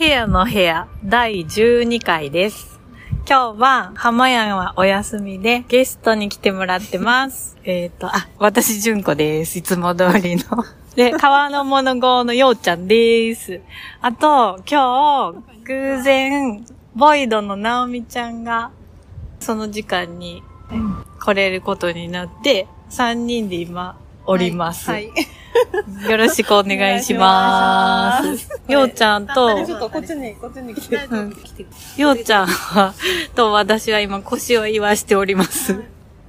部屋の部屋第12回です。今日は浜やんはお休みでゲストに来てもらってます。えっ、と、あ、私純子です。いつも通りの。で、川の物号のようちゃんです。あと、今日、偶然、ボイドのナオミちゃんが、その時間に来れることになって、3人で今、おります。はい。よろしくお願いしま。すようちゃんと、ちょっとこっちに、こっちに来て。うんようちゃんは、と私は今腰を言わしております。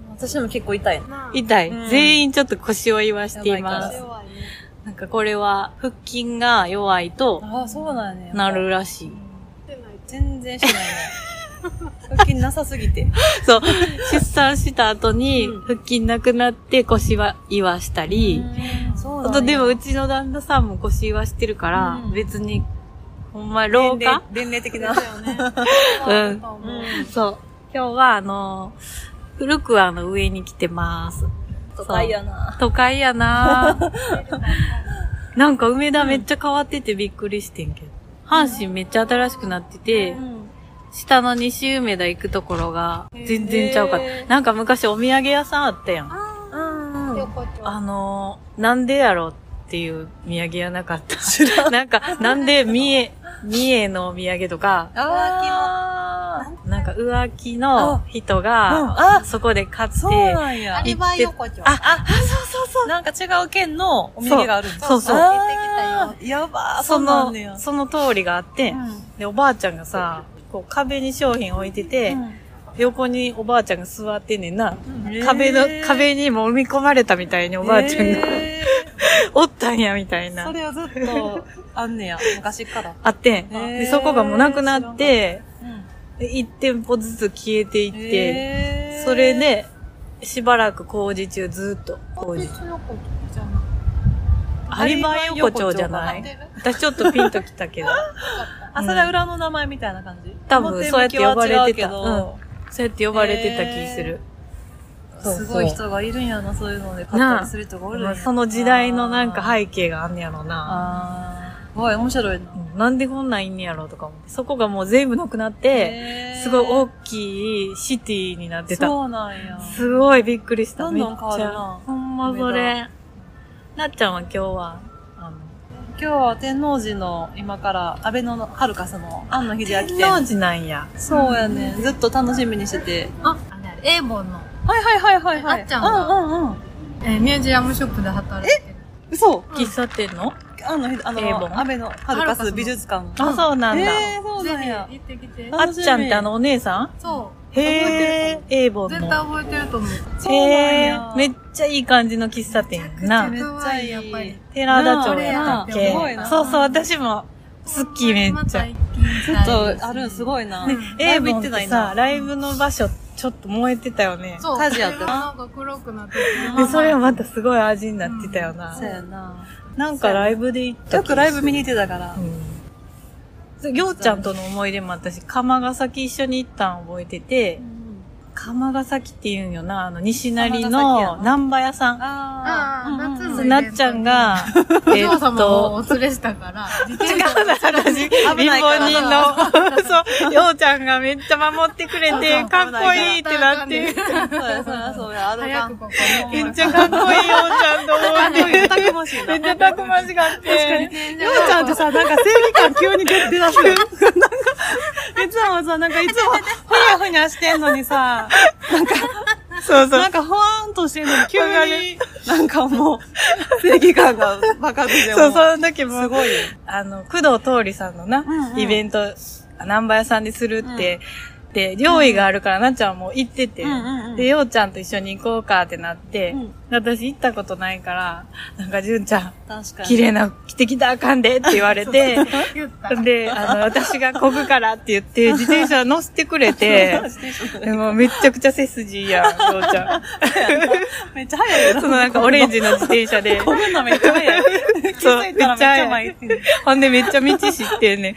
私も結構痛い。痛い。うん全員ちょっと腰を言わしています。なんかこれは腹筋が弱いとああ、そうなんやね。なるらしい。全然しないね。腹筋なさすぎて。そう。出産した後にうん腹筋なくなって腰は言わしたり、そうなんやあとでもうちの旦那さんも腰言わしてるから、うん別に、ほんま老化？年齢的な。うん。そう。今日はあの、古くはあの上に来てます。都会やな。都会やな なんか梅田めっちゃ変わっててびっくりしてんけど。阪神めっちゃ新しくなってて、下の西梅田行くところが全然ちゃうかった。なんか昔お土産屋さんあったやん。うん。うん。あのー、なんでやろっていう土産屋なかった。なんか、なんで三重、三重のお土産とか、ああ。なんか浮気の人うんが、あそこで買って、そうなんや。アリバイ横丁。あ、あ、そうそうそう。なんか違う県のお土産があるんだそうそうそうやばー、その。その通りがあって、で、おばあちゃんがさ、こう壁に商品置いてて、横におばあちゃんが座ってんねんな。うん壁の壁にもみ込まれたみたいにおばあちゃんが、へ おったんや、みたいな。ーそれはずっとあんねや、昔から。あってん。で、そこがもうなくなって、うんで1店舗ずつ消えていって、それ、で、しばらく工事中ずっと工事。アリバイ横丁じゃない私ちょっとピンときたけど。あ、それは裏の名前みたいな感じ？多分そうやって呼ばれてたうけどそうやって呼ばれてた気する。すごい人がいるんやな、そういうので買ったりする人がおるんやまあその時代のなんか背景があんねやろな。あーすごい面白いな。うんなんでこんなんいんねやろとか思って。そこがもう全部なくなって、すごい大きいシティになってた。そうなんや。すごいびっくりした。どんどん変わるなめっちゃほんまそれ。なっちゃんは今日は、今日は天王寺の今から安倍のハルカスの庵野秀明天店。王寺なんや。そうやね。ずっと楽しみにしてて。あ、あれあれ、エーボンの、はいはいはいはいはい。あっちゃんはうんうんうん。えーミュージアムショップで働いてる。嘘喫茶店の？あの、あの、安倍のハルカス美術館。あ、そうなんだ。えー、そうぜなんやひ。行ってきて。あっちゃんってあのお姉さん？そう。へー、エーボン絶対の。覚えてると思う。そうなんへやー、めっちゃいい感じの喫茶店やなめ。っちゃいい。やっぱり。寺田町やったっけ？すごいなそうそう、私も好きめっちゃ。ね、ちょっと、あるんすごいな。エーボンっ行ってないてさ、な。ライブの場所ちょっと燃えてたよね。そう。火事やったななんか黒くなってで、それはまたすごい味になってたよなそう。やな。なんかライブで行ったよくライブ見にに。行ってたから。うん。ようちゃんとの思い出も私、釜ヶ崎一緒に行ったん覚えてて、釜ヶ崎って言うんよな、あの、西成のな。南波屋さん。ああー夏のなっちゃんが、えっと、お連れしたから、自違うな、私、貧乏人の、そう、ようちゃんがめっちゃ守ってくれて、かっこいいってなって、そうや、そうや、そうや、あるか早く。ここめっちゃかっこいいようちゃんと。思って。たくましいな。めっちゃたくましがって。に。ようちゃんってさ、なんか正義感急に出出だす。なんか、いつもさ、なんかいつも、ふにゃふにゃしてんのにさ、そうそうな。んかほわーんとしてんのに急に、なんかもう、正義感が爆発してそう、う。その時も、すごいよ。あの、工藤通りさんのな、うんうんイベント、南波屋さんでするって、で、料理があるから、なっちゃんはもう行ってて、うんうんうんで、ようちゃんと一緒に行こうかってなって、うん私行ったことないから、なんか、じゅんちゃん。綺麗な着てきたらあかんでって言われて。で、あの、私がこぐからって言って、自転車乗せてくれて、でもめっちゃくちゃ背筋いいやん、ようちゃん。めっちゃ早いよ。そのなんかオレンジの自転車で、こぐのめっちゃ早い。気そうめっちゃ前行ってんねほんでめっちゃ道知ってんねん。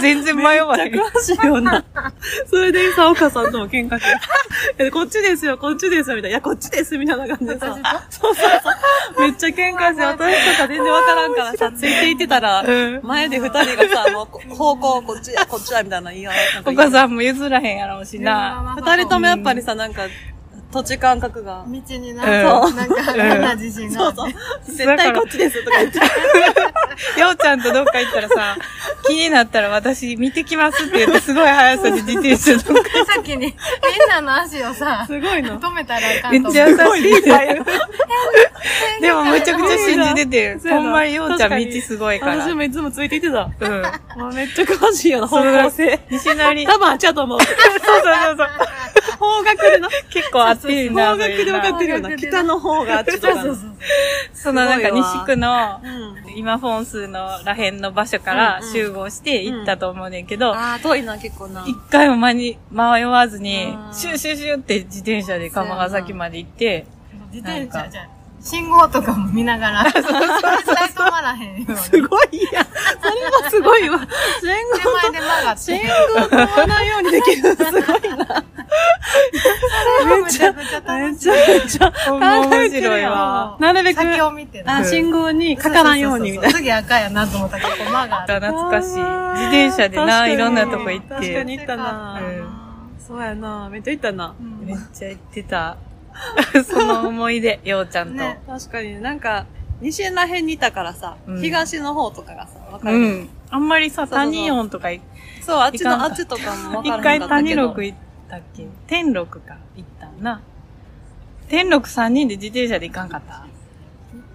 全然迷わへん。詳しいよな。それでさ、岡さんとも喧嘩して、こっちですよ、こっちですよ、みたいな。いや、こっちです、みたいな感じでさ。そうそうそう。めっちゃ喧嘩して、私とか全然わからんからさ、ついていってたら、うん前で二人がさ、もうこ、方向こっちや、こっちや、みたいな言い合いなんかお母さんも譲らへんやろうしな。二人ともやっぱりさ、なんか、土地感覚が。道にな、うんなんか変な自信が。そうそう。絶対こっちです、とか言って。ようちゃんとどっか行ったらさ、気になったら私見てきますって言ってすごい速さで自転車とか。先に、みんなの足をさ、すごいの。止めたらあかめっんと思う。ちゃ優しい。でもめちゃくちゃ信じてて、ほんまにようちゃん道すごいから。私もいつもついていってた。うん。もうめっちゃ詳しいよな、方向性。西成。多分あっちやと思う。そうそうそうそう。方角でな。結構合ってるな。方角で分かってるよな。方角でな北の方がちとかな。そうそうそう。そのなんか西区の、うん。今本数のらへんの場所からうんうん集合して行ったと思うねんけど、ああ、遠いな、結構な。一回も間に迷わずにう、んシューシューシューって自転車で鎌ヶ崎まで行って、自転車じゃ信号とかも見ながら、絶対止まらへんように。すごいやん。それはすごいわ。信手前で曲がって。信号飛ばないようにできるのすごいな。めちゃくちゃめ楽しい。ちゃめちゃ面白いわ。なるべく、先を見てなあ、信号にかからんようにみたいな。次赤やなと思ったらここ曲がって。懐かしい。自転車でな、いろんなとこ行っ確かにて、行ったなうんそうやなめっちゃ行ったな。めっちゃ行ってた。その思い出、ようちゃんと。ね確かになんか、西ら辺にいたからさ、うん東の方とかがさ、わかる？うん。あんまりさ、谷音とか行そう、あっちの、あっちとかもわか一らな回谷。六行ったっけ？天六か、行ったんな。天六三人で自転車で行かんかった？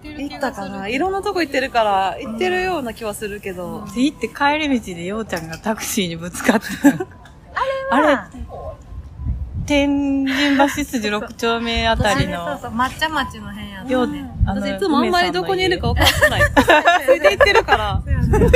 行ったかな？いろんなとこ行ってるから、行ってるような気はするけど。で、行って帰り道でようちゃんがタクシーにぶつかって。あれ天神橋筋六丁目あたりそうのそう、抹茶町の辺やね。私いつもあんまりどこにいるか分かってない。つついて行ってるから。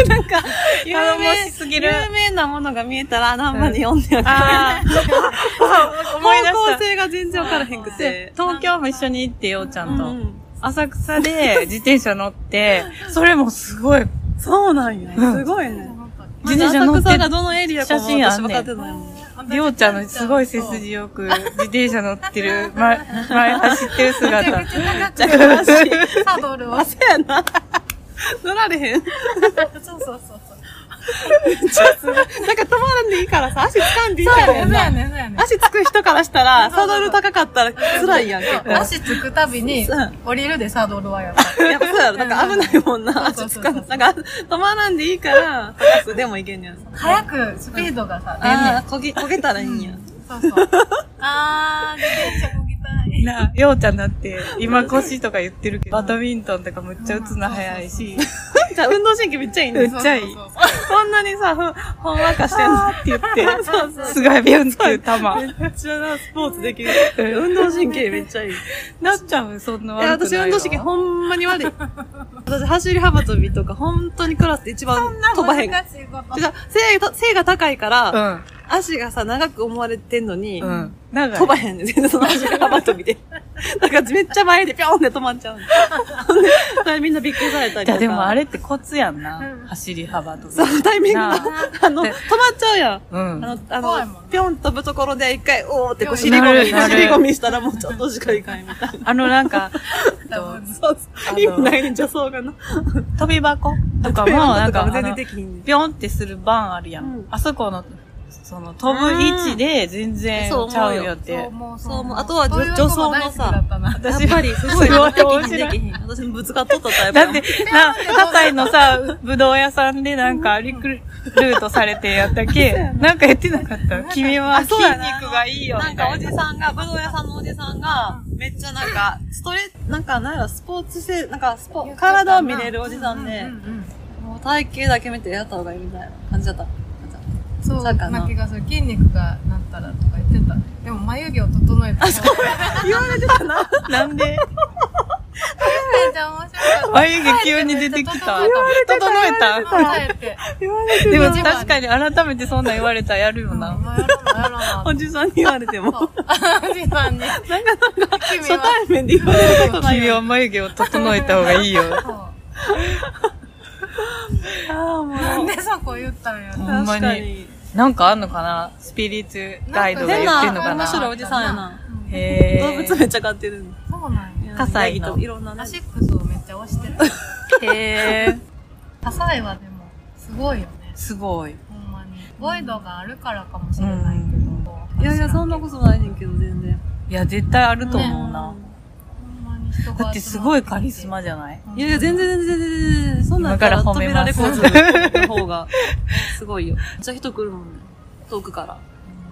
なんか、有名しすぎる有名なものが見えたら、何番に読んでやる。ああ、思い出方向。性が全然分からへんくて。東京も一緒に行ってようちゃんと。うん浅草で自転車乗って、それもすごい、そうなんや。すごいね。自転車乗って浅草がどのエリアかも私分かってないもん。りょうちゃんのすごい背筋よく、自転車乗ってる、前、前走ってる姿。めちゃ詳しい。サドルを。あ、そうやな。乗られへん。そうそうそうそう。なんか止まらんでいいからさ、足掴んでいいからそうやね、そうやね。足つく人からしたら、サドル高かったら辛いやん、結構。足つくたびにうん、降りるでサドルはやっぱり。やっぱそうやろ、なんか危ないもんな、足つかそうそうそうなんか、止まらんでいいから、高くでもいけんねやん。早くスピードがさ、出んねんああ、焦げ、焦げたらいいんや。そうそう。あー、自転車こぎたい。な、ようちゃんだって、今腰とか言ってるけど、バドミントンとかむっちゃ打つの早いし、じゃあ運動神経めっちゃいいねめっ。ちゃいい。そうそうそうこんなにさ、ふほんわかしてんの？って言って、すごいビュンっていう球。めっちゃな、スポーツできる。運動神経めっちゃいい。なっちゃんそんなえ、悪いわ私運動神経ほんまに悪い。私走り幅跳びとか本当にクラスで一番飛ばへん。難しいこと。背が高いから、うん。足がさ、長く思われてんのに、うん。なんか、飛ばへんねん、全然その走り幅跳びで。だからめっちゃ前でピョンって止まっちゃうんで それみんなびっくりされたりとか。でもあれってコツやんな。うん走り幅とそう、タイミングが、なあの、止でまっちゃうやん。うん。あの、あの、ぴょん飛ぶところで一回、おーってこう、尻込み、尻込みしたらもうちょっとしかいかんみたいな。あのなんか、そうそう。意味ないねん、助走がな。飛び箱とかも、なんか、あ全然のできひんねん。ぴょんってする番あるやん。うんあそこの、その、飛ぶ位置で全然ちゃうよっそうて。もうそう思う。あとはそう。いう助走のとこ大好きだったな。やっぱり、すごい、すごいできひん、面白いできひん。私もぶつかっとったタイプだって、な、葛西のさ、ぶどう屋さんでなんかリクルートされてやったっけ？な。んか言ってなかった？君は筋肉がいいよ、な。んかおみたいな。じさんが、ぶどう屋さんのおじさんが、めっちゃなんか、ストレなんか、なんやろ、スポーツ性、なんか、スポ、体を見れるおじさんで。う、ん。もう体型だけ見てやった方がいいみたいな感じだった。うんそうなな気がする。筋肉がなったらとか言ってた。でも眉毛を整えた。あ、そう。言われてたな。なんで？眉毛急に出てきた。言われて整えたた。えて。言われてでも確かに改めてそんなん言われたらやるよな。おじさんに言われても。おじさんに。なんか、なんか、君初対面で言われたこと。君は眉毛を整えた方がいいよ。そうああ、もう。なんでそこ言ったんやろ。ほんまに確かに。なんかあんのかな？スピリチュガイドが言ってんのかな？面白いおじさんやな。へ動物めっちゃ飼ってるの。そうなんや。葛西のいろんなねアシックスをめっちゃ推してる。へー。葛西はでも、すごいよね。すごい。ほんまに。ボイドがあるからかもしれないけど。いやいや、そんなことないねんけど、全然。いや、絶対あると思うな。ほんまに人がだってすごいカリスマじゃない？いやいや、全然全然全然そんなん今から褒めます扉レコーズの方が、すごいよ。めっちゃ人来るもんね。遠くから。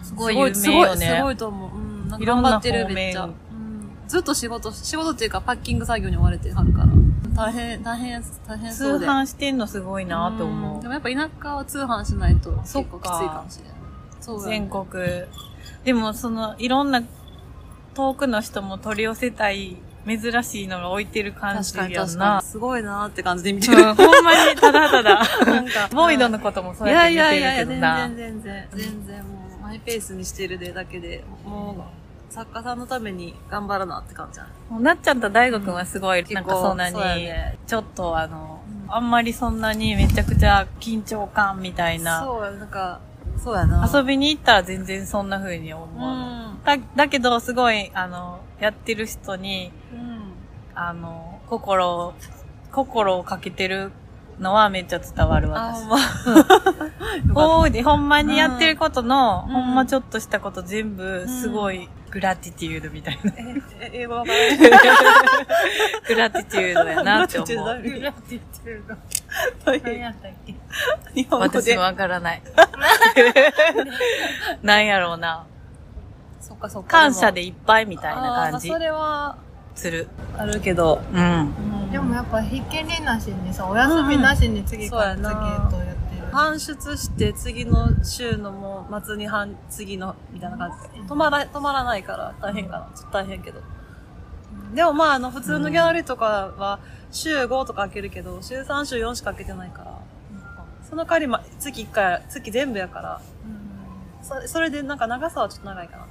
すごい有名よね。すごいと思う。うん。なんか頑張ってる、めっちゃ。うん。ずっと仕事、仕事っていうかパッキング作業に追われてはるから。大変、大変、大変通そうで。販してんのすごいなって思うんで。もやっぱ田舎は通販しないと結構きついかもしれない。そうだね全国。でもその、いろんな遠くの人も取り寄せたい珍しいのが置いてる感じやんな確かに。。すごいなーって感じで見てる。うん、ほんまにただただ。なんかボイドのこともそういやって見やいやいやいや、てるけどな。全然全然、全然もうマイペースにしてるでだけで、もう、作家さんのために頑張らなって感じじゃん。もうなっちゃんと大悟くんはすごい、うんなんかそんなにね、ちょっとあの、うんあんまりそんなにめちゃくちゃ緊張感みたいな。そうや、なんか、そうやな。遊びに行ったら全然そんな風に思ううの。ん。だだけど、すごい、あの、やってる人に、うん。あの、心を、心をかけてるのはめっちゃ伝わるあ、私。ほんま。よかっほうで、ほんまにやってることの、うんほんまちょっとしたこと全部、すごい、グラティテュードみたいな。英語わからない。グラティテュードやなって思う。グラティテュード。何何やったっけ？日本語で私も。わからない。なんやろうな。そっかそっか。感謝でいっぱいみたいな感じそれは、する。あるけど。うん。でもやっぱ、ひっきりなしにさ、お休みなしに次から次へとうんやっ。搬出して次の週のもう末に半次のみたいな感じ。止まら止まらないから大変かな。ちょっと大変けど。でもまああの普通のギャラリーとかは週5とか開けるけど週3週4しか開けてないから。その代わりま月1回月全部やから。それそれでなんか長さはちょっと長いかな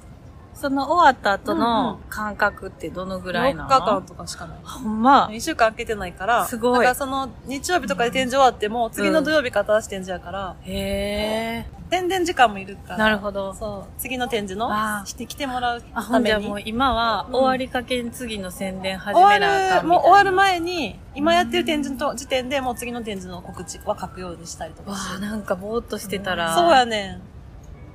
その終わった後うんうのん感覚ってどのぐらいな4の日間とかしかないほんま。1週間開けてないからすごいだからその日曜日とかで展示終わっても次の土曜日から新しい展示やから、へ宣伝時間もいるからー。なるほど。そう。次の展示のして来てもらうあ、ほために。んじゃもう今はうん終わりかけに次の宣伝始めなあかんみたいる、な。もう終わる前に、今やってる展示の時点でもう次の展示の告知は書くようにしたりとかわあ。なんかぼーっとしてたら。そうやねん。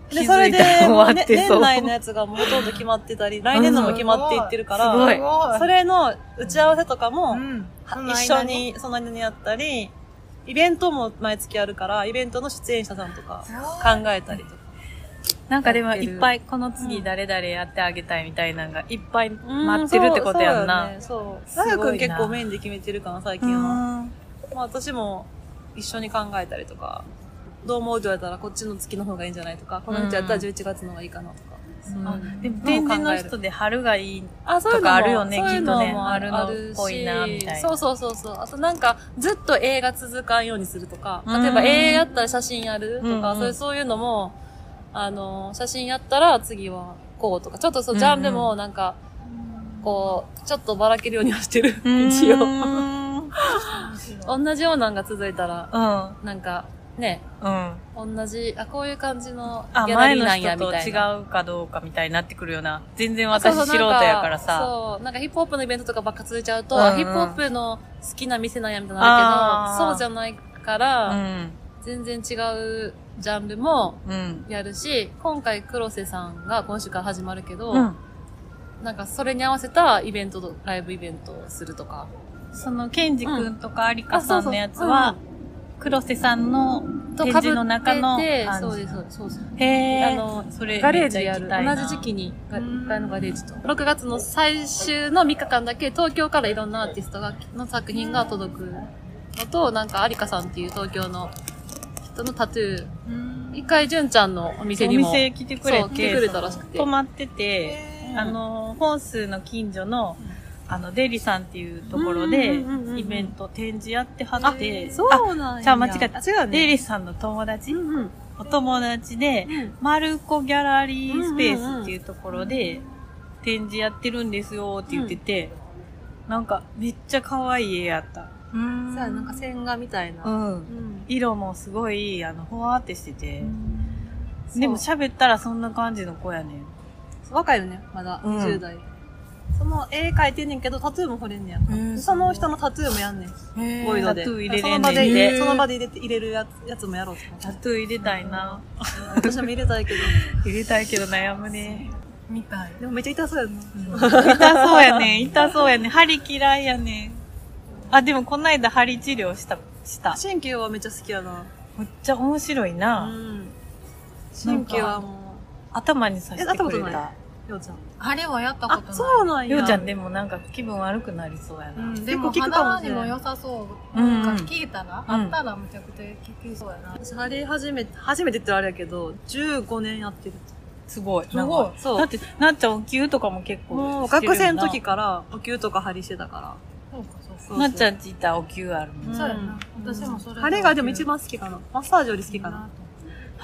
で、気づいそれでたら、終もう、ね、わってそう。年内のやつがもうほとんど決まってたり、来年のも決まっていってるから、それの打ち合わせとかも、一緒に、その間にやったり、イベントも毎月あるから、イベントの出演者さんとか考えたりとか。なんかでもいっぱいこの次誰々やってあげたいみたいなのがいっぱい待ってるってことやんな。うんそう。大学君結構メインで決めてるかな、最近は。うん。まあ私も一緒に考えたりとか、どう思うと言われたらこっちの月の方がいいんじゃないとか、この人やったら11月の方がいいかなとか。あうんでも展示の人で春がいい。とかあるよねきっとねもあるのっぽいなみたいなそうそうそうそう。あとなんか、ずっと映画続かんようにするとか、うん例えば映画やったら写真やるとか、うんうんそういうそういうのも、あの、写真やったら次はこうとか、ちょっとそう、ジャンルもなんか、こう、ちょっとばらけるようにはしてる。一応。うん。同じようなのが続いたら、うん。なんか、ね、うん。同じ、あ、こういう感じのあ、ギャラリーなんや、みたいな。違うかどうかみたいになってくるような。全然私素人やからさ。そう、なんかヒップホップのイベントとかばっか続いちゃうと、うんうんヒップホップの好きな店なんやみたいになるけど、そうじゃないから、うん。全然違うジャンルもうん。やるし、今回黒瀬さんが今週から始まるけど、うん。なんかそれに合わせたイベントと、ライブイベントをするとか。その、ケンジ君とかアリカあさんのやつは、黒瀬さんの展示の中の感じそうです、そうです。へー。あの、それ、ガレージでやる。同じ時期に、がうん1階のガレージと。6月の最終の3日間だけ東京からいろんなアーティストが、の作品が届くのと、なんか、アリカさんっていう東京の人のタトゥー。一回、純ちゃんのお店おにも。店来てくれて、来てくれたらしくて泊まってて、あの、本数の近所の、あの、デリさんっていうところで、イベント、展示やってはあって、そうなんや。じゃあ間違えた。あ違うね。デリさんの友達、うんうん。お友達で、マルコギャラリースペースっていうところで、展示やってるんですよって言ってて、なんか、めっちゃ可愛い絵やった。うんそうや、なんか線画みたいな。うん。うん。色もすごい、あの、ほわーってしてて、でも喋ったらそんな感じの子やねん。若いよね、まだ。うん20代。その絵描いてんねんけど、タトゥーも彫れんねやんかその人のタトゥーもやんねん。ボイドで。タトゥー入れれんねんその場で入れ、その場で入れて、入れるやつやつもやろうと思ってタトゥー入れたいな。私も入れたいけど。入れたいけど悩むね。みたい。でもめっちゃ痛そうやんな。痛そうやねん。痛そうやねん。針嫌いやねん。あ、でもこないだ針治療した、した。神経はめっちゃ好きやな。めっちゃ面白いうな。ん。神経はも頭にさせてくれえやったことないようちゃん。あれはやったことない。あ、そうなんや。ようちゃんでもなんか気分悪くなりそうやな。うん、でも結構効くかもしれん肌にも良さそう。うんなんか聞いたら、うんあったらめちゃくちゃ効きそうやな。私、針始め、初めてって言ったらあれやけど、15年やってる。すごい。すごいそうだって、なっちゃんお灸とかも結構もうしてるよな学生の時から、お灸とか針してたから。そうか、そうか。そうなっちゃんちいたらお灸あるもん。うんそうやな。私もそれ。針がでも一番好きかな。マッサージより好きかな。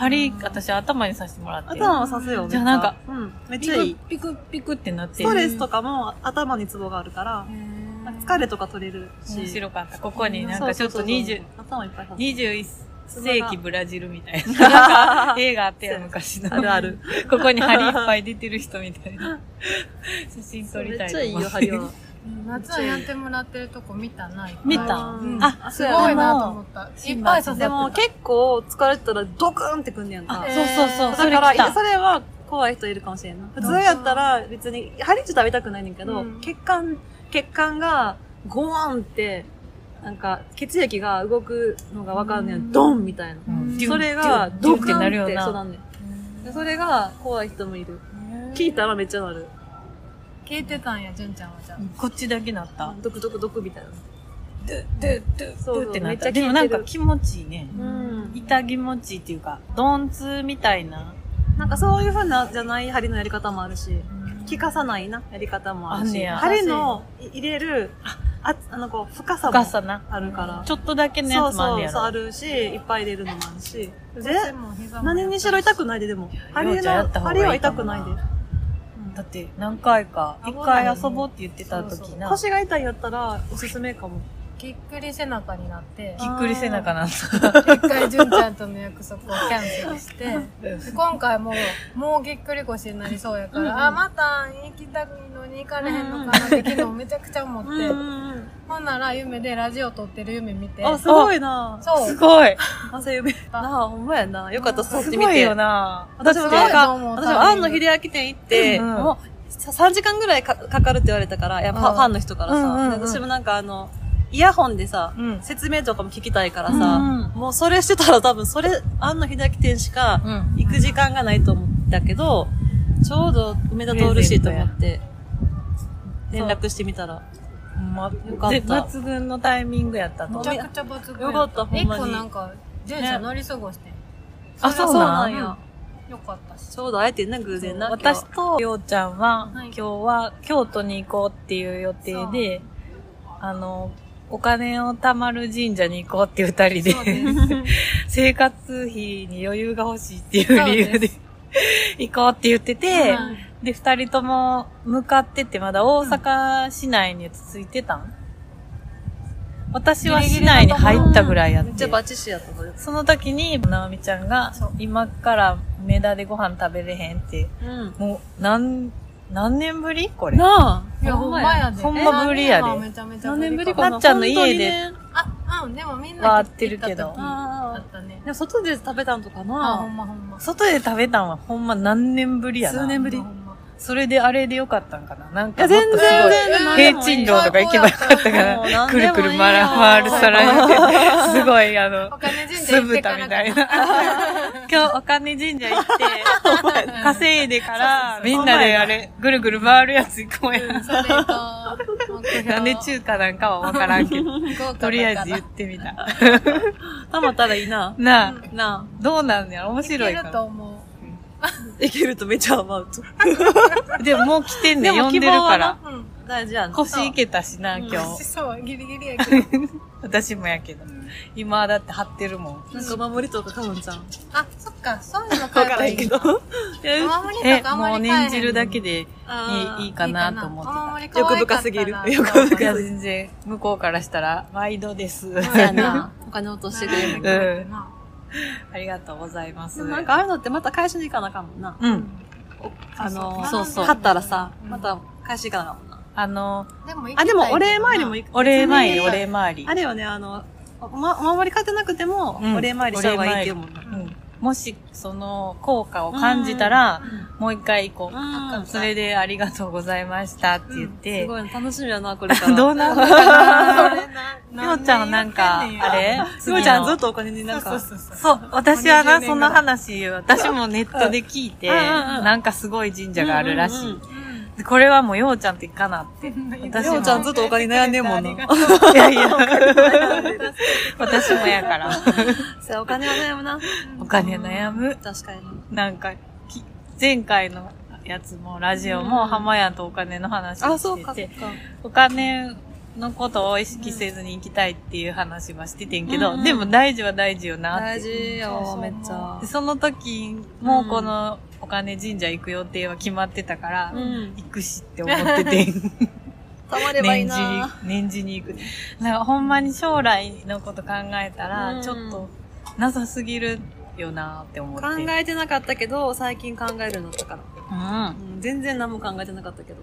針、私頭にさせてもらって。頭は刺すよ、じゃあなんか、めっちゃうん。めっピちゃいい。クピクピクってなってストレスとかも頭にツボがあるから、疲れとか取れるし。面白かった。ここになんかちょっとそうそうそう20、頭いっぱい刺す。21世紀ブラジルみたいな。なんか映画あったよ、昔の。あるある。ここに針いっぱい出てる人みたいな。写真撮りたいめっちゃいいよ、針は。夏はやってもらってるとこ見たない。見た？うんあ、すごいなと思った。いっぱい刺さってた。でも結構疲れてたらドクーンってくんねやんか。そうそうそう、だから。それは怖い人いるかもしれんな。普通やったら別に、針自体は痛くないねんけど、うん血管、血管がゴワンって、なんか血液が動くのがわかんねん。ドンみたいな。うんそれがデュンデュンってドカンってなるよなそうなんねん。でそれが怖い人もいる。聞いたらめっちゃなる。聞いてたんや、純ちゃんはじゃあ。こっちだけなった。ドクドクドクみたいな。ドゥドゥドゥそうそうドゥってなった。ちゃ聞いてるでもなんか気持ちいいね。うん。痛気持ちいいっていうか、鈍痛みたいな。なんかそういう風なじゃない針のやり方もあるし、効かさないなやり方もあるし、あんねや針のい入れる、あ、あのこう、深さも深さな。あるから。ちょっとだけのやそうつもあんねやろ。そうそう、あるし、いっぱい入れるのもあるし。で、私も膝も何にしろ痛くないで、でも。針ようちゃんやの、った方がいい針は痛くないで。だって何回か、一回遊ぼうって言ってた時な。腰が痛いんやったら、おすすめかも。ぎっくり背中になって、ぎっくり背中なんだ。一回純ちゃんとの約束をキャンセルして、で今回もう、もうぎっくり腰になりそうやから、うんうん。あ、また行きたいのに行かれへんのかなって昨日めちゃくちゃ思って、うんほんなら夢でラジオ撮ってる夢見て、あ、すごいなそう。すごい。朝夢。なあ、ほんまやな。よかった、撮ってみて。すごいよな。私もなんか、私も、庵野秀明店行って、うんもう、さ3時間ぐらいかかかるって言われたから、やっぱうんファンの人からさ、うんうんうんで私もなんかあの、イヤホンでさ、うん説明とかも聞きたいからさ、うんうんもうそれしてたら多分それ、庵野秀明店しかうん。行く時間がないと思ったけど、ちょうど梅田通るしと思って、連絡してみたら、ま、よかったで抜群のタイミングやったと思う。めちゃくちゃ抜群よかったほんまになんか、純ちゃん乗り過ごしてん。あ、そうなんや。よかったし。ちょうど会えてんな、偶然な。私とようちゃんは、はい今日は京都に行こうっていう予定で、あの、お金を貯まる神社に行こうっていう二人で。生活費に余裕が欲しいっていう理由で 行こうって言ってて、はいで、二人とも向かってて、まだ大阪市内に着いてたん、私は市内に入ったぐらいやってめっちゃ。バチシやった。その時に、なおみちゃんが今から梅田でご飯食べれへんって、うん。もう、何、何年ぶりこれ？なあ。いや、ほんまやで。ほんまぶりやでえめちゃめちゃ何年ぶりかかな？なっちゃんの家であ、うん、でもみんなは合ってるけど行った時あったね。でも外で食べたんとかあ、ほな。んまほんま。外で食べたんはほんま何年ぶりやな。数年ぶりそれであれでよかったんかな？なんか全然もっとすごい。全然平鎮道とか行けばよかったかもうら、くるくる回る、回る皿にて、すごいあの酢豚らみたいな。今日お金神社行って、稼いでから、みんなであれ、ぐるぐる回るやつ行こうや。なんで中華なんかはわからんけど、ととりあえず言ってみた。たまったらいいな。なあ、などうなんやろ？面面白いかな。と思う。あ。いけるとめっちゃ甘うと。でももう来てんねん、呼んでるから。うん。大事やん。腰いけたしな、今日。そう、ギリギリやけど。私もやけど。今だって張ってるもん。なんか守りとかかもんちゃん。あ、そっか、そういうのわ買えばいいからんけど。お守りえと、かあんもう念じるだけでいいいいかなと思って欲深すぎる欲深いや、全然、向こうからしたら、毎度です。そうやな。お金落としてくれる。うん ありがとうございます。でもなんかああいうのってまた返しに行かなあかんもんな。うん。あの、そうそう買ったらさ、うんまた返しに行かなあかんもんな。あの、でもあ、でもお礼参りも行く。お礼参り、お礼参り。あれよね、あの、おま、お守り買ってなくても、うんお礼参りした方がいいっていうもんな。うん。もし、その、効果を感じたら、もう一回行こう。うんそれで、ありがとうございましたって言って、すごい楽しみやな、これから。どうなるのかな？ようちゃんはなんか、あれ？ようちゃんずっと。とお金になんか、そう、私はな、20そんな話、私もネットで聞いて、うんうんうんなんかすごい神社があるらしいこれはもうようちゃんと行かなって。私もようちゃんずっとお金悩んでんもんな。いやいや、私もやから。お金は悩むな。お金悩む。確かに。なんか、き前回のやつも、ラジオも、浜屋とお金の話あ、をそうか、してて、そっか。お金のことを意識せずに行きたいっていう話はしててんけど、うんうんでも大事は大事よなって。大事よ、めっちゃで。その時もこのお金神社行く予定は決まってたから、うん。行くしって思ってて、たまればいい年次にな。、年次に行く。なんかほんまに将来のこと考えたら、うんちょっとなさすぎるよなって思って。考えてなかったけど、最近考えるようになったから。うん。うん、全然何も考えてなかったけど。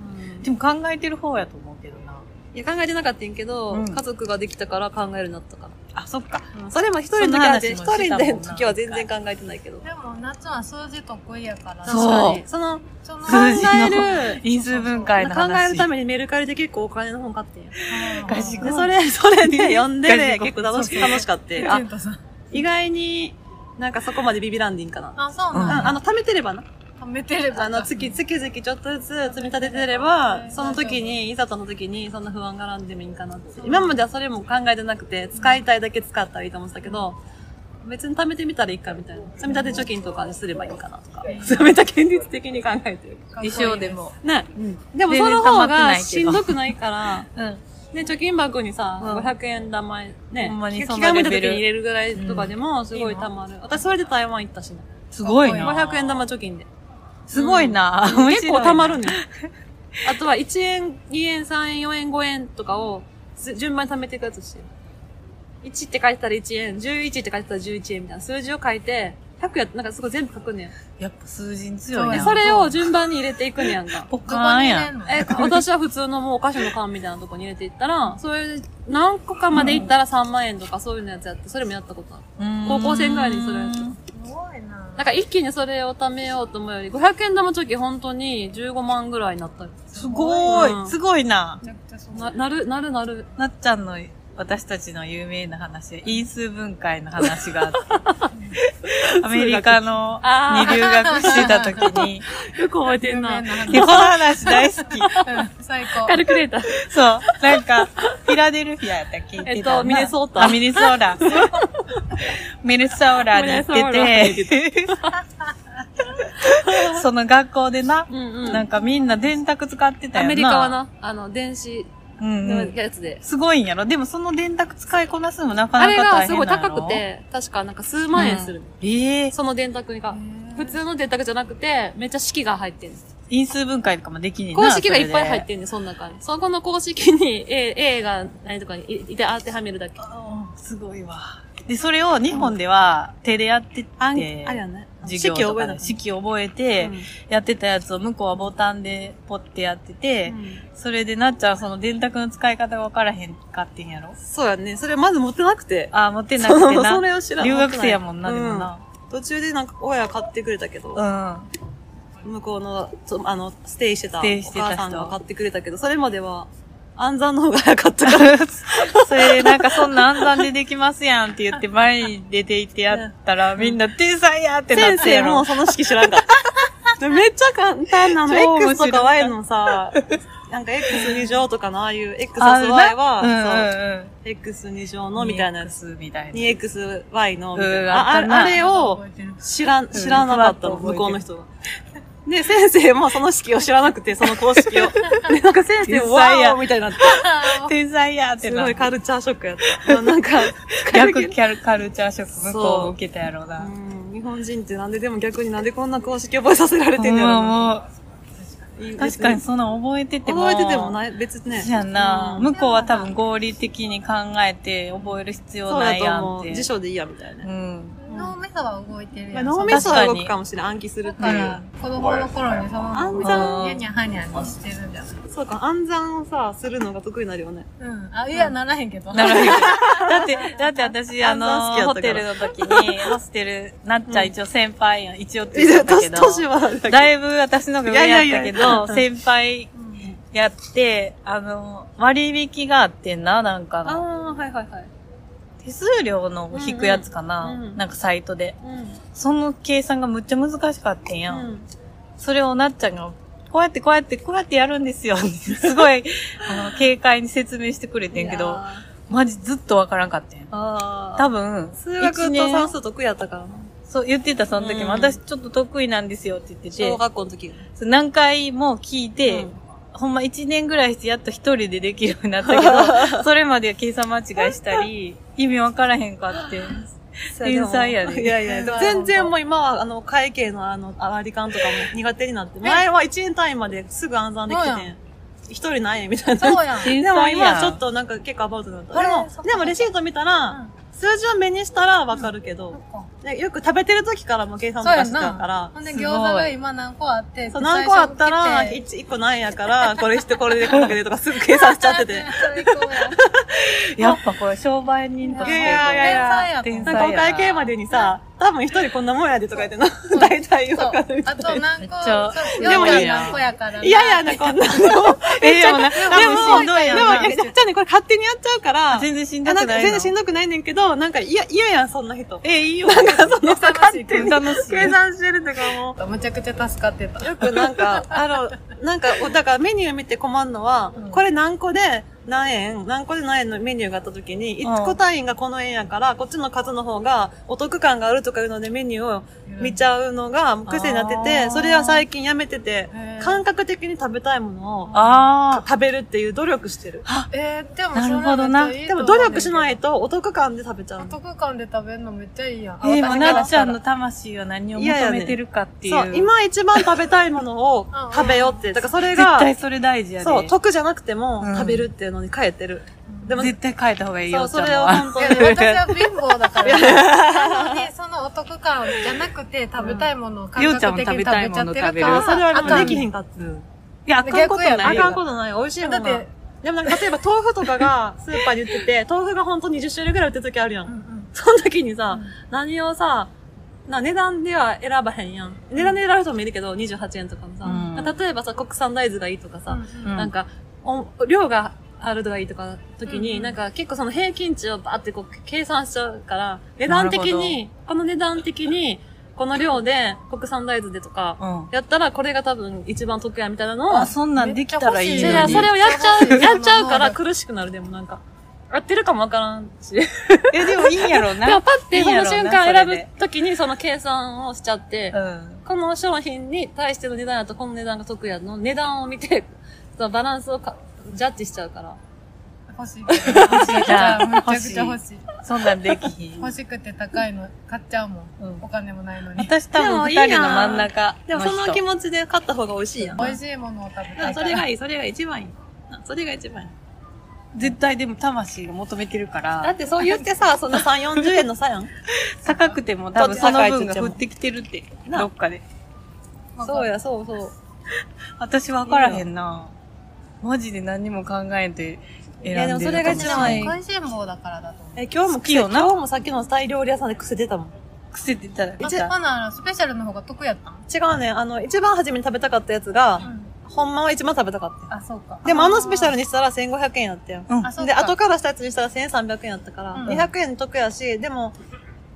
うん。でも考えてる方やと思うけどな。いや、考えてなかったんやけど、うん家族ができたから考えるようになったから。あ、そっか。それも一人の時は、一人で時は全然考えてないけど。でも、夏は数字得意やから。そう確かに。その、その考える、因数分解の考話。えるためにメルカリで結構お金の本買ってんや。で、それ、それで読んでね、結構楽し楽しかった。ああ、意外になんかそこまでビビらんでいいんかな。あ、そううんなんだ。ああの、貯めてればな。貯めてれば。あの、月、月々ちょっとずつ積み立ててれば、その時に、いざとの時に、そんな不安がらんでもいいんかなって。今まではそれも考えてなくて、使いたいだけ使ったらいいと思ってたけど、別に貯めてみたらいいかみたいな。積み立て貯金とかにすればいいかなとか。めっちゃ現実的に考えてる。一生でも。ね。うん。でもその方がしんどくないから、うん。ね、貯金箱にさ、うん500円玉ね、ほんまに気が向いた時に入れるぐらいとかでも、すごい貯まる。私それで台湾行ったしね。すごいな。500円玉貯金で。すごいな。面結白い構貯まるねん。あとは1円、2円、3円、4円、5円とかをす順番に貯めていくやつしてる。1って書いてたら1円、11って書いてたら11円みたいな数字を書いて、100やなんかすごい全部書くねん。やっぱ数字に強いそうな。でそれを順番に入れていくねやんか。ポどこカーンやん。え、私は普通のもうお菓子の缶みたいなとこに入れていったら、それ何個かまでいったら3万円とかそういうのやつやって、それもやったことある。高校生ぐらいにそれやってた。すごいな。なんか一気にそれを貯めようと思うより、500円玉貯金本当に15万ぐらいになったよ。すごうんい。すごいな。な、なる、なるなる。なっちゃんの、私たちの有名な話で、因数分解の話があって、アメリカのに留学してた時に、よく覚えてんな。で、この話大好き。うん最高。カルクレーター。そう。なんか、フィラデルフィアやったっけ？えっとミネソータあ、ミネソーラ。ミネソーラに行ってて、その学校でな、うんうん。なんかみんな電卓使ってたよな。アメリカは。な、あの、電子のうんうん。やつで。すごいんやろ？でもその電卓使いこなすのもなかあれなか大がすごい変なの高く、て、確かなんか数万円する。ええその電卓が。普通の電卓じゃなくて、めっちゃ式が入ってんです。因数分解とかもできねえな。公式がいっぱい入っる。てんねん、その中に。そこの公式に A、A が何とかにいて当てはめるだけ。あーすごいわ。で、それを日本では手でやってあん、あて、れやね。授業とかでな式覚えて、やってたやつを向こうはボタンでポッてやってて、それでなっちゃんはその電卓の使い方が分からへんかってんやろ？そうやね。それまず持ってなくて。ああ、持ってなくてな。それを知らん留学生やもんな、でもな。途中でなんか親買ってくれたけど、うん。向こうの、そあの、ステイしてたおステイしてた人母さんが買ってくれたけど、それまでは暗算の方が早かったから。それでなんかそんな暗算でできますやんって言って前に出て行ってやったらみんな天才やってなっ先生てやろも。その式知らんかった。で めっちゃ簡単なの。X とか Y のさ、なんか X2 乗とかのああいう X あ Y は、そう、X2 乗のみたいなやつ。2みたいな。2XY のみたいうんな。あれを知らん、知らなかったの、向こうの人が。で、先生もその式を知らなくて、その公式を。で、なんか先生も、天才やわーみたいになって、天才やってなすごいカルチャーショックやった。なんか、逆キャルカルチャーショック向こうも受けたやろうな。うん日本人ってなんででも逆になんでこんな公式覚えさせられてんのやろな。もう、確かにそんなん覚えてても。覚えててもない、別にね。そうやんな、うん向こうは多分合理的に考えて覚える必要そうないだと思う。やんって。辞書でいいや、みたいな。うん。脳みそは動いてるやん。まあ脳みそは動くかもしれん、暗記するっていうだから。、子供の頃にその暗ま算ま、にゃにゃはにゃにしてるんじゃないそうか、暗算をさ、するのが得意になるよね。うん。あ、いや、ならへんけど。なるほど。だって、だって私、あの、ホテルの時に、ホステル、なっちゃん一応先輩やん。一応って言ってたけど。だいぶ私の方が上やったけど、先輩やって、あの、割引があってんな、なんかあの。あ、はいはいはい。手数料の引くやつかな、うんうんなんかサイトで。うん。その計算がむっちゃ難しかったんやん。うん。それをなっちゃんが、こうやってこうやってこうやってやるんですよ。すごい、あの、軽快に説明してくれてんけど、マジずっとわからんかったんや。多分、数学と算数得意やったからな。そう、言ってた、その時も。うん私ちょっと得意なんですよって言ってて小、学校の時。何回も聞いて、うんほんま一年ぐらいしてやっと一人でできるようになったけど、それまでは計算間違いしたり、意味わからへんかって。天才やで。いやいや、全然もう今は、あの、会計のあの、割り勘とかも苦手になって、前は1円単位まですぐ暗算できてん、一人何円みたいな。そうやん。天でも今ちょっとなんか結構アバウトになった。でもでもレシート見たら、数字を目にしたらわかるけど、でよく食べてる時からも計算とかしてたかなら。、ほんで、すごい餃子が今何個あって、そう、何個あったら、最初一一個何円やから、これしてこれでかけてとかすぐ計算しちゃってて。や。やっぱこれ商売人として。いやいやいや天なんかお才やな会計までにさ、多分一人こんなもんやでとか言ってな、大体そう。わかるみたあといな。何個、でも4何個やからな。いやいやな、こんなの。え、でもな、で多分しんどいやんでも、な。いやじゃあね、これ勝手にやっちゃうから、全然しんいやなんかどくないの。全然しんどくないねんけど、なんか嫌、嫌やん、そんな人。え、いいよ。なんかその計算してるとかも。むちゃくちゃ助かってた。よくなんか、あの、なんか、だからメニュー見て困るのは、これ何個で何円、何個で何円のメニューがあった時に、1個単位がこの円やから、こっちの数の方がお得感があるとかいうのでメニューを見ちゃうのが癖になってあて、ーそれは最近やめてて感覚的に食べたいものをあ食べるっていう努力してる。えー、でもなるほどなでも努力しないとお得感で食べちゃうおの。得感で食べるのめっちゃいいやん。あ。え、もうなっちゃんの私魂は何を求めてるかっていう。そう、今一番食べたいものを 食べようって。だからそれ絶が、対それ大事やで。そう、得じゃなくてもうん食べるっていうのに変えてる。でも、絶対変えた方がいいよ、そう、そ。れを本当いに。や 私は貧乏だから。なのに、そのお得感じゃなくて食べたいものを感ようちゃん覚的にも食べちゃってるから。それはできへんかった。いや、あかんことないよ。あかんことない。美味しいもんなだってでもなんか例えば豆腐とかがスーパーに売ってて、豆腐が本当20種類ぐらい売ってる時あるやんその時にさ、何をさ、な、値段では選ばへんやん。値段で選ぶ人もいるけど、28円とかもさ。うん例えばさ、国産大豆がいいとかさ、うんうんなんか、お量があるのがいいとか時に、うんなんか結構その平均値をバーってこう計算しちゃうから、値段的に、この値段的に、この量で国産大豆でとか、うん。やったらこれが多分一番得やみたいなのを、あ、そんなんできたらいいのに。それをやっちゃ う、やっちゃうから苦しくなるでもなんか。合ってるかもわからんし。え、でもいいんやろうな。でもパッてその瞬間選ぶときにその計算をしちゃって、うん。この商品に対しての値段やとこの値段が得やの値段を見て、そ のバランスをかジャッジしちゃうから。欲しい。欲しい。じゃあ、めちゃくちゃ欲しい。そんなんできひん欲。しくて高いの買っちゃうもん。うんお金もないのに。私多分二人の真ん中でもその気持ちで買った方が美味しいやん。美味しいものを食べたい。それがいい、それが一番いい。なそれが一番いい。絶対でも魂が求めてるかだら、ってそう言ってさ、そんな3、40円の差やん。高くても多分その分が降ってきてるって、などっかで。そうや、そうそう。私分からへんな。マジで何も考えて選んでるいやでもそれが一番いい食いしん坊だからだと思う。え、今日も好きよな今日もさっきのタイ料理屋さんで癖出たもん。癖出たらあ、ほな、あのスペシャルの方が得やったん？違うね。あの、一番初めに食べたかったやつが、ん。ほんまは一番食べたかったよ。あ、そうか。でもあのスペシャルにしたら1500円やったよ。うんあ、そうで、か。後からしたやつにしたら1300円やったから、うん200円得やし、でも、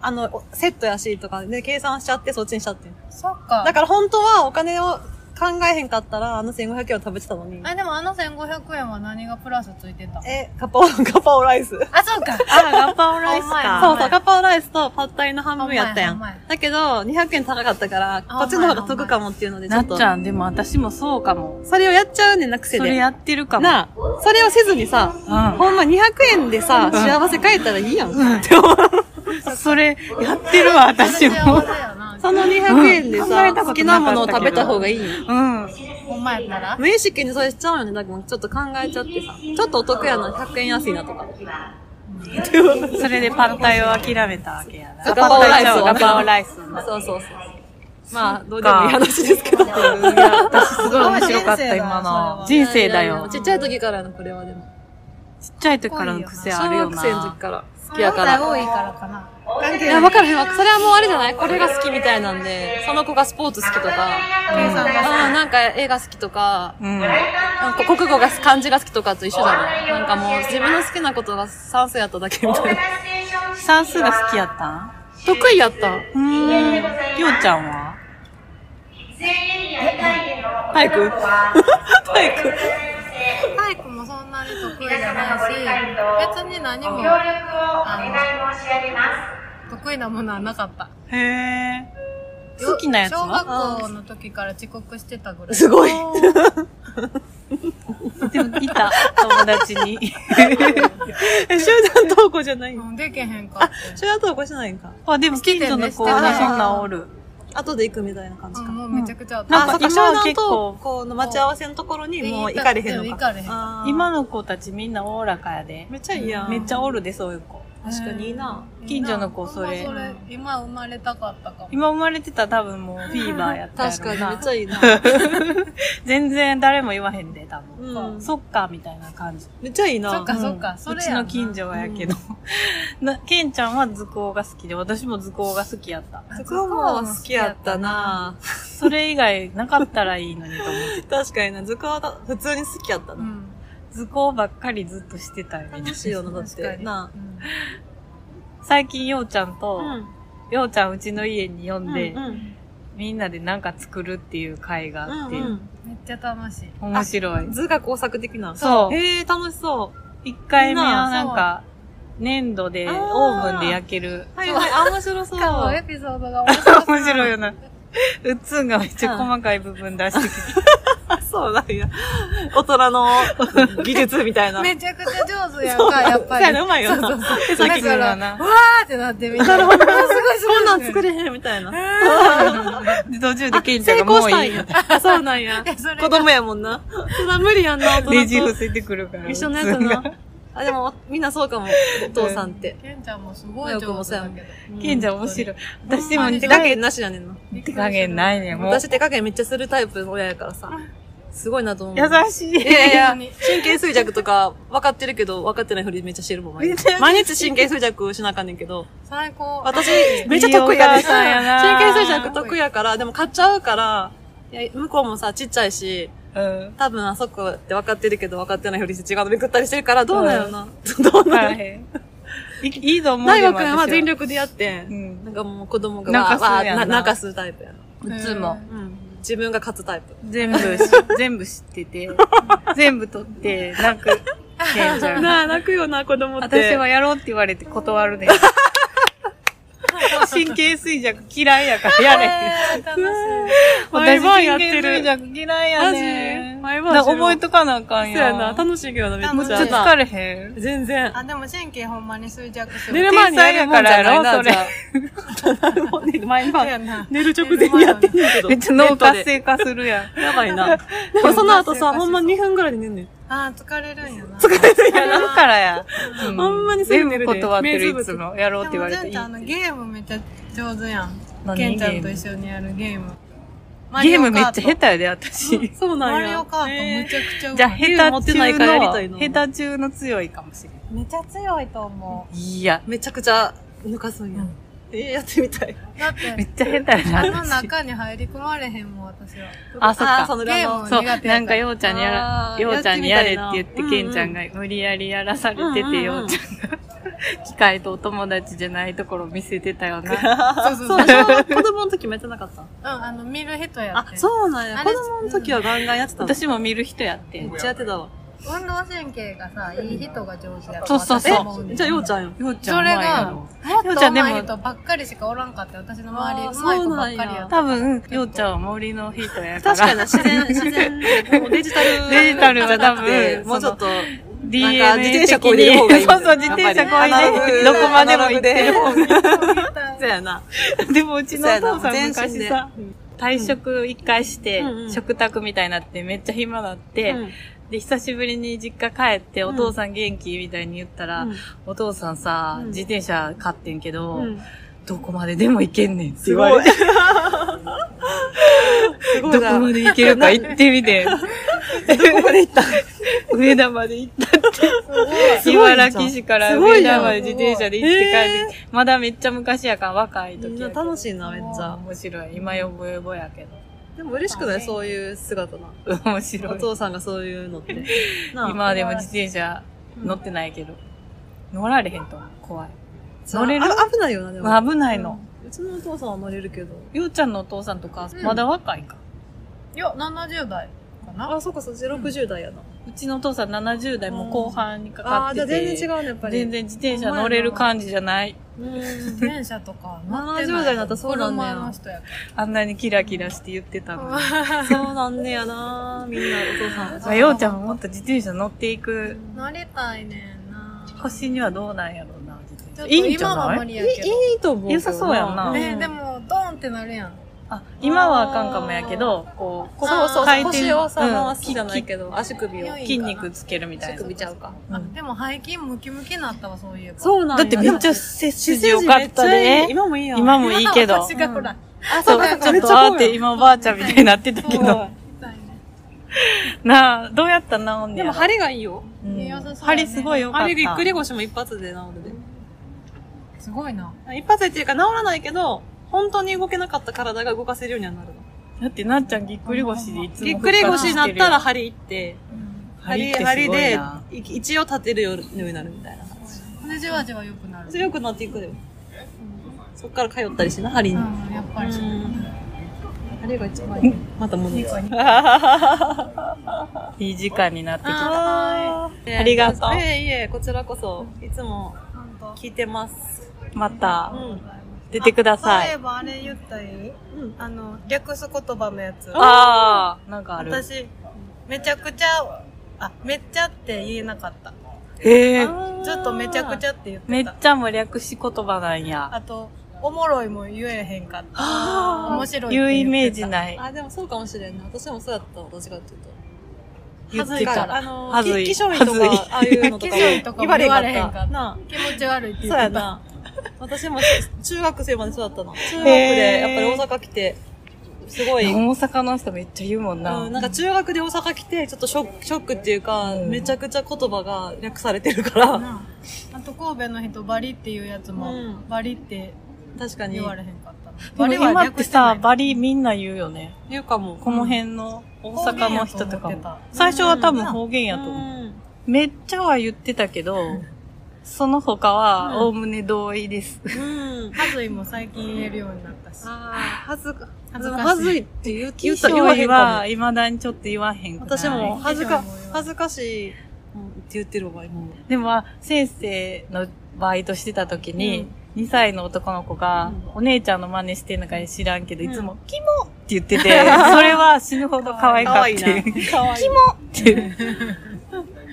あの、おセットやしとかで計算しちゃってそっちにしちゃってん。そっか。だから本当はお金を考えへんかったら、あの1500円を食べてたのに。あ、でもあの1500円は何がプラスついてた？え、ガパオ、ガパオライス。あ、そうか。あ、ガパオライスか。そうそう、ガパオライスとパッタイの半分やったやん。だけど、200円高かったから、あこっちの方が得かもっていうので、ちょっとなっち。ゃん、でも私もそうかも。それをやっちゃうねんな、癖で。それやってるかも。なあ、それをせずにさ、うんほんま200円でさ、幸せ買えたらいいやん。って思うそれ、やってるわ、私も。その200円でうん考さえた、こと好きなものを食べた方がいいよ。うん。ほんまやったら無意識にそれしちゃうよね。だからちょっと考えちゃってさ。ちょっとお得やな、100円安いなとか。それでパッタイを諦めたわけやな。ガパオライスをガパオライス。そうそうそう。まあ、どうでもいい話ですけど。私すごい面白かった、今の。人生だよ。ちっちゃい時からのこれはでも。ちっちゃい時からの癖あるよ小学生の時な。から好きやから。多いからかな。いや、わからへんわ。それはもうあれじゃない？これが好きみたいなんで、その子がスポーツ好きとか、計算があなんか映画好きとか、うん。なんか国語が漢字が好きとかと一緒じゃない？なんかもう自分の好きなことが算数やっただけみたいな。算数が好きやった？ん得意やった。うーん。ようちゃんは？体育？体育？もそんなに得意じゃないし、別に何も、あの、得意なものはなかった。へえ。好きなやつ小は学校の時から遅刻してたぐらい。すごい。でも、いた、友達に。え集団登校じゃないうんでけへんか。集団登校してないんか。あ、でも近所の子にそんなんおる。後で行くみたいな感じか。うんもうめちゃくちゃあっなんか今は団結構登校の待ち合わせのところにもう行かれへんのか。行かれへんあー今の子たちみんなおおらかやで。めっちゃいいやん。めっちゃおるで、そういう子。確かにいいな。近所の子それ今生まれたかったかも。今生まれてたら多分もうフィーバーやったやろ確かになめっちゃいいな。全然誰も言わへんで、多分。うんそっか、みたいな感じ。めっちゃいいな。そっかそっかうんそうちの近所はやけど。な、ケンちゃんは図工が好きで、私も図工が好きやった。そこも好きやったな。それ以外なかったらいいのにと思って。確かにな、図工は普通に好きやったな。うん。図工ばっかりずっとしてたよね。楽しいよな、だって。な 最近ようちゃんと、うん。ようちゃんうちの家に呼んで、うんみんなでなんか作るっていう会があって、うんめっちゃ楽しい。面白い。図画工作的な。そうへえ、楽しそう。一回目はななんか、粘土で、オあーーブンで焼ける。はいはい、あ、面白そう。エピソードが面白い。面白いよな。うっつんがめっちゃ細かい部分出してきて。あ、そうなんや。大人の 技術みたいな。めちゃくちゃ上手やんか、やっぱり。そうまいよな。手先がだからな。な。わーってなってみんな。な。すごいすごい。こんなん作れへんみたいな。で途中でケンちゃん成がもういいそうなんや 子供やもんな。そんな無理やんな、大人と。レジ伏せてくるから。一緒のやつな。あ、でも、みんなそうかも。お父さんって。ケンちゃんもすごい上手だけど。ケンちゃん面白い。私も手加減なしやねんな。手加減ないねん、もう。私手加減めっちゃするタイプの親やからさ。すごいなと思う。優しい。いやいや神経衰弱とか分かってるけど、分かってないふりめっちゃしてるもん。毎日めっちゃ毎日神経衰弱しなあかんねんけど、最高。私、めっちゃ得意やねん。いいお母さんやな神経衰弱得意やから、でも買っちゃうから、いや向こうもさ、ちっちゃいし、うん。多分あそこって分かってるけど分かってないふりして違うのめくったりしてるから、どうなのな。どうなの。いいいと思う大で悟くんは全力。力でやって、うんなんかもう子供がわーわーな泣かすタイプやな。うつも。うん。自分が勝つタイプ。全部し、全部知ってて、全部取って、泣く。なあ、泣くよな、子供って。私はやろうって言われて断るねん。神経衰弱嫌いやからやれ。毎私晩やって神経衰る。弱嫌いやねん。マジ毎晩しろだから覚えとかなあかんや。そうやな、楽しいけどな、めっちゃちょっと疲れへん？全然。あ、でも神経ほんまに衰弱する。寝る前にやるもんじゃないな、じ天才やゃあ。もう寝る前にそうやな寝る直前にやってんねんけど。めっちゃ脳活性化するやん。やばいな。でもその後さ、ほんま2分ぐらいで寝んねん。あー、疲れるんやな。疲れるややるからや。う ほんまにすぐ寝るで全部断ってる、いつも。やろうって言われていいでもちゃんとあのゲームめっちゃ上手やん。何ケンちゃんと一緒にやるゲーム。ゲームめっちゃ下手。手やで、私。そうなんや。マリオカートめえちゃくちゃじゃあ、下手中の、下手中の強いかもしれん。めちゃ強いと思いや、めちゃくちゃ抜かすんや。えー、やってみたい。う。だっ、めってちゃ下手やな。私中に入り込まれへんもん、私は。あ、そっか。そのゲームそう、なんか、ようちゃんにやら、ようちゃんにやれって言って、やってみたいなケンちゃんが無理やりやらされてて、うんうんうんようちゃんが、機械とお友達じゃないところ見せてたよな。そうそう、小学子供の時もやってなかった？うん、あの、見る人やあっ、て。そうなんや。子供の時はガンガンやってたの？私も見る人やってめ。っちゃやってたわ。運動神経がさ、いい人が上手やから。そうそうそうじゃあ、ようちゃんよ。ようちゃんそれが、ろもっとようちゃんでも上手い人ばっかりしかおらんかった。私の周り、上手い子ばっかりや。多分、ようちゃんは森の人やから。確かにな、自然、自然、もうデジタル。デジタルは多分もうちょっと、なんか自転車こいでる方がいいそうそう、自転車こいで、どこまでも行ってる方がいい。そうやな。でもうちのお父さん昔さ、退職一回して、食卓みたいになってめっちゃ暇だって、うん。で、久しぶりに実家帰って、うん。お父さん元気みたいに言ったら、うん。お父さんさ、うん。自転車買ってんけど、うんどこまででも行けんねんって言われて、。どこまで行けるか行ってみて。どこまで行った？上田まで行ったって。茨城市から上田まで自転車で行って帰って、まだめっちゃ昔やから若い時楽しいな、めっちゃ。面白い。今よぼよぼやけでも嬉しくない？そういう姿な。ど。面白おい。父さんがそういうのって。今はでも自転車乗ってないけど。乗られへんと思う。怖い。乗れる？あ危ないよな、でも。危ないの。うちのお父さんは乗れるけど。ようちゃんのお父さんとかう、んまだ若いか？いや、70代かな。あ、そうか、そう、60代やな。うちのお父さん70代も後半にかああ、かってて。じゃあ全然違うね、やっぱり。全然自転車乗れる感じじゃない？うん。自転車とか乗ってない。70代になったらそうなんねや車の人やかあんなにキラキラして言ってたの。そうなんねやなみんなお父さん。まあ、ようちゃんももっと自転車乗っていく乗りたいねんな。星にはどうなんやろいいんじゃ今はない。いいと思う。良さそうやんなえーでも、ドーンってなるやん。あ、今はあかんかもやけど、こう、こそうそう、回転腰を回すじゃないけど、足首を。き筋肉つけるみたいな。足首ちゃうか。うんでも背筋ムキムキになったわ、そういえば。そうなんやだってめっちゃ背筋姿勢良かっためちゃい？いで。今もいいやん。今もいいけど。私がほら。あ、そう、かちょっとあーって今おばあちゃんみたいになってたけど。なあ、どうやったら治んねでも針がいいよ。うん良さそうやね針すごい良かった。っくり腰も一発で治るで。すごいな。一発でっていうか治らないけど、本当に動けなかった体が動かせるようにはなるの。だってなっちゃんぎっくり腰でいつもぎっくり腰になったら針行って、針、針ってす針で一応立てるようになるみたいな感じ。で、じわじわ良くなる。強くなっていくよ。そっから通ったりしな、針に。うん、やっぱりそう。針が一番いい。また戻る。いい時間になってきた。はーい。ありがとういえいえ、こちらこそ、いつも聞いてます。またう、ん。出てください。そういえばあれ言ったらいいうん。あの、略す言葉のやつ。ああ、なんかある。私、めちゃくちゃ、あ、めっちゃって言えなかった。へえ。ずっとめちゃくちゃ。ゃって言ってた。めっちゃも略し言葉なんや。あと、おもろいも言えへんかった。あー面白い言うイメージない。あ、でもそうかもしれんな。私もそうやった、どっちかっていうと。言ってたあの、はずいき気象医とはずいか、ああいうのとか言われへんかったな気持ち悪いってあ、そう言ってた。やな。私も中学生までそうだったな。中学で、やっぱり大阪来て、すごい、大阪の人めっちゃ言うもんな。うん、なんか中学で大阪来て、ちょっとショック、ショックっていうか、うんめちゃくちゃ言葉が略されてるから、なああと神戸の人バリっていうやつも、うんバリって確かに言われへんかった。バリは今って略してないさ、バリみんな言うよね。言うかも。この辺の大阪の人とかも。最初は多分方言やと思う。うんめっちゃは言ってたけど、その他は、おおむね同意です。うん。はずいも最近言えるようになったし。ああ、はずか、恥ずかしいはずいって言う、言キった、シ言わへんかョイは、も。未だにちょっと言わへん私も、恥ずか 恥ずかしい、うんって言ってるわ、今も。でも、先生のバイトしてた時に、2歳の男の子が、お姉ちゃんの真似してんのか知らんけど、いつも、キモって言ってて、それは死ぬほど可愛かった。キモって。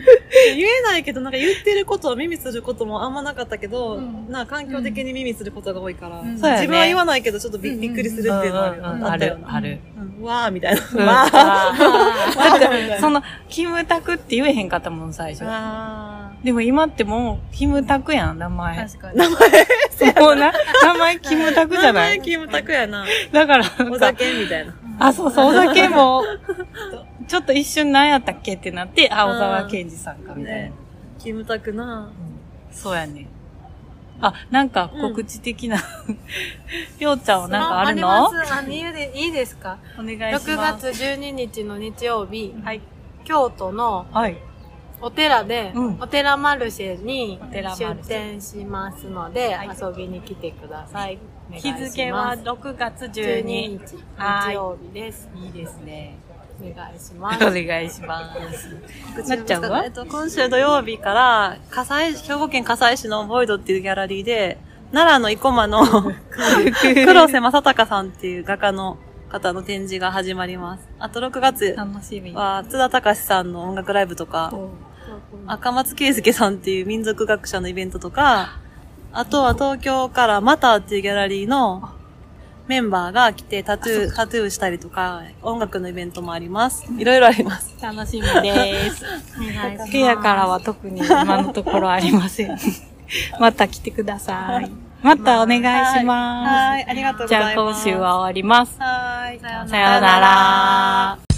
言えないけど、なんか言ってることを耳することもあんまなかったけど、うん。な環境的に耳することが多いから、うん。自分は言わないけど、ちょっとび,、っくりするっていうのはあるようんうんある、うん。わーみたいな。うん。わー。だって、その、キムタクって言えへんかったもん、最初。あでも今ってもう、キムタクやん、名前。確かに。名前、もうな、名前キムタクじゃない？名前キムタクやな。だから、おか、酒みたいな。あ、そうそう、お酒も、ちょっと一瞬何やったっけってなって、あ、小沢健二さんか、みたいなね。キムタクな。そうやね。あ、なんか告知的な、りょうちゃんはなんかあるの？あります。あ、いいでいいですか？お願いし ?6 ます。月12日の日曜日、はい。京都のはい。お寺で、うんお寺マルシェに出店しますので、はい遊びに来てください。日付は6月12 12日、はい日曜日です。いいですね。お願いしまおす。願いします。なっちゃんはえっと、今週土曜日から、葛西、兵庫県葛西市のボイドっていうギャラリーで、奈良の生駒の 黒瀬正隆さんっていう画家の方の展示が始まります。あと6月楽しみ。は、津田隆さんの音楽ライブとか、赤松圭介さんっていう民族学者のイベントとか、あとは東京からマターっていうギャラリーの、メンバーが来てタトゥー、タトゥーしたりとか、音楽のイベントもあります。いろいろあります。楽しみです。お願いします。部屋からは特に今のところありません。また来てください。またお願いしはます。い、ありがとうごじゃあざいます。今週は終わります。はーい。さようなら。